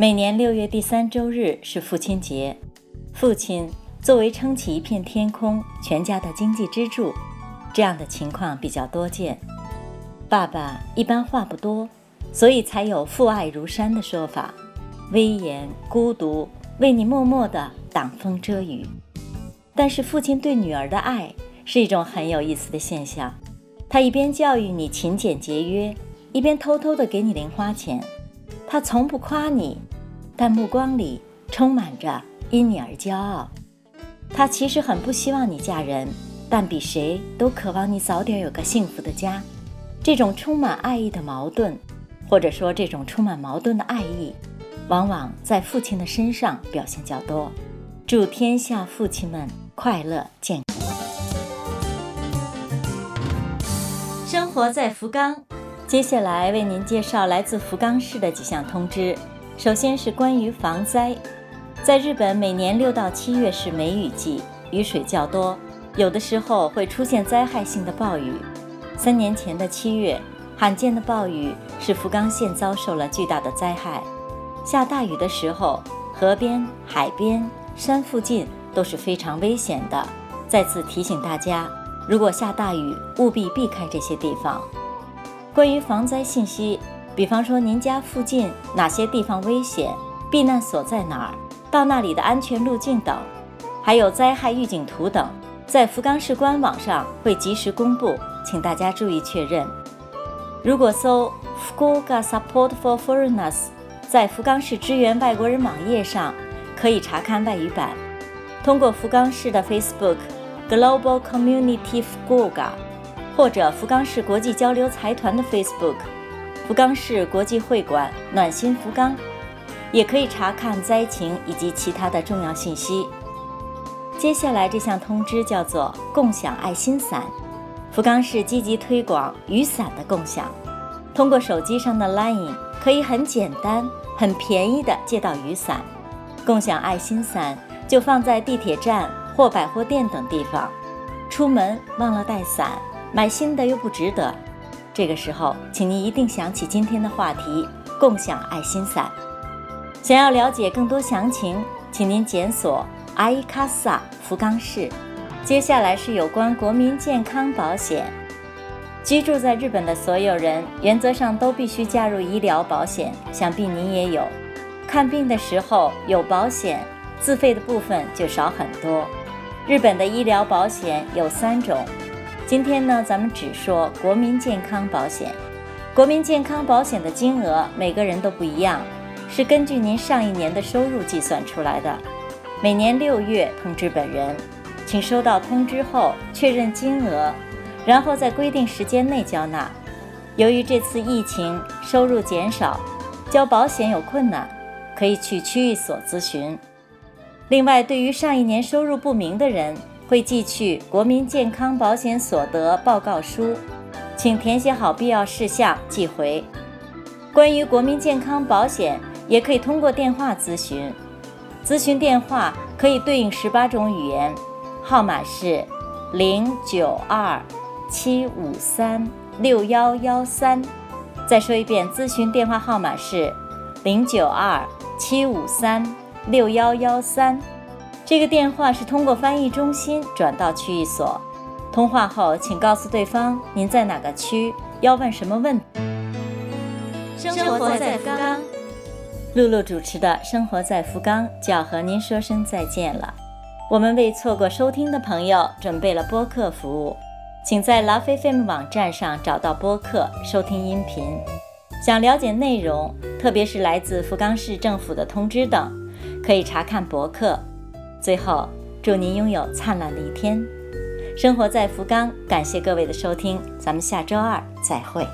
每年六月第三周日是父亲节，父亲作为撑起一片天空、全家的经济支柱，这样的情况比较多见。爸爸一般话不多，所以才有父爱如山的说法。威严、孤独，为你默默地挡风遮雨。但是父亲对女儿的爱是一种很有意思的现象，他一边教育你勤俭节约，一边偷偷地给你零花钱。他从不夸你，但目光里充满着因你而骄傲。他其实很不希望你嫁人，但比谁都渴望你早点有个幸福的家。这种充满爱意的矛盾，或者说这种充满矛盾的爱意，往往在父亲的身上表现较多。祝天下父亲们快乐健康。生活在福冈。接下来为您介绍来自福冈市的几项通知。首先是关于防灾，在日本每年六到七月是梅雨季，雨水较多，有的时候会出现灾害性的暴雨。三年前的七月，罕见的暴雨使福冈县遭受了巨大的灾害。下大雨的时候，河边、海边、山附近都是非常危险的。再次提醒大家，如果下大雨，务必避开这些地方。关于防灾信息，比方说您家附近哪些地方危险，避难所在哪儿，到那里的安全路径等，还有灾害预警图等，在福冈市官网上会及时公布，请大家注意确认。如果搜 “Fukuoka Support for Foreigners” 在福冈市支援外国人网页上，可以查看外语版。通过福冈市的 Facebook Global Community Fukuoka。或者福冈市国际交流财团的 Facebook，福冈市国际会馆暖心福冈，也可以查看灾情以及其他的重要信息。接下来这项通知叫做共享爱心伞，福冈市积极推广雨伞的共享，通过手机上的 Line 可以很简单、很便宜的借到雨伞。共享爱心伞就放在地铁站或百货店等地方，出门忘了带伞。买新的又不值得，这个时候，请您一定想起今天的话题——共享爱心伞。想要了解更多详情，请您检索阿伊卡萨福冈市。接下来是有关国民健康保险。居住在日本的所有人，原则上都必须加入医疗保险，想必您也有。看病的时候有保险，自费的部分就少很多。日本的医疗保险有三种。今天呢，咱们只说国民健康保险。国民健康保险的金额每个人都不一样，是根据您上一年的收入计算出来的。每年六月通知本人，请收到通知后确认金额，然后在规定时间内交纳。由于这次疫情收入减少，交保险有困难，可以去区域所咨询。另外，对于上一年收入不明的人，会寄去国民健康保险所得报告书，请填写好必要事项寄回。关于国民健康保险，也可以通过电话咨询，咨询电话可以对应十八种语言，号码是零九二七五三六幺幺三。再说一遍，咨询电话号码是零九二七五三六幺幺三。这个电话是通过翻译中心转到区域所，通话后请告诉对方您在哪个区，要问什么问题。生活在福冈，露露主持的《生活在福冈》就要和您说声再见了。我们为错过收听的朋友准备了播客服务，请在 Love FM 网站上找到播客收听音频。想了解内容，特别是来自福冈市政府的通知等，可以查看博客。最后，祝您拥有灿烂的一天。生活在福冈，感谢各位的收听，咱们下周二再会。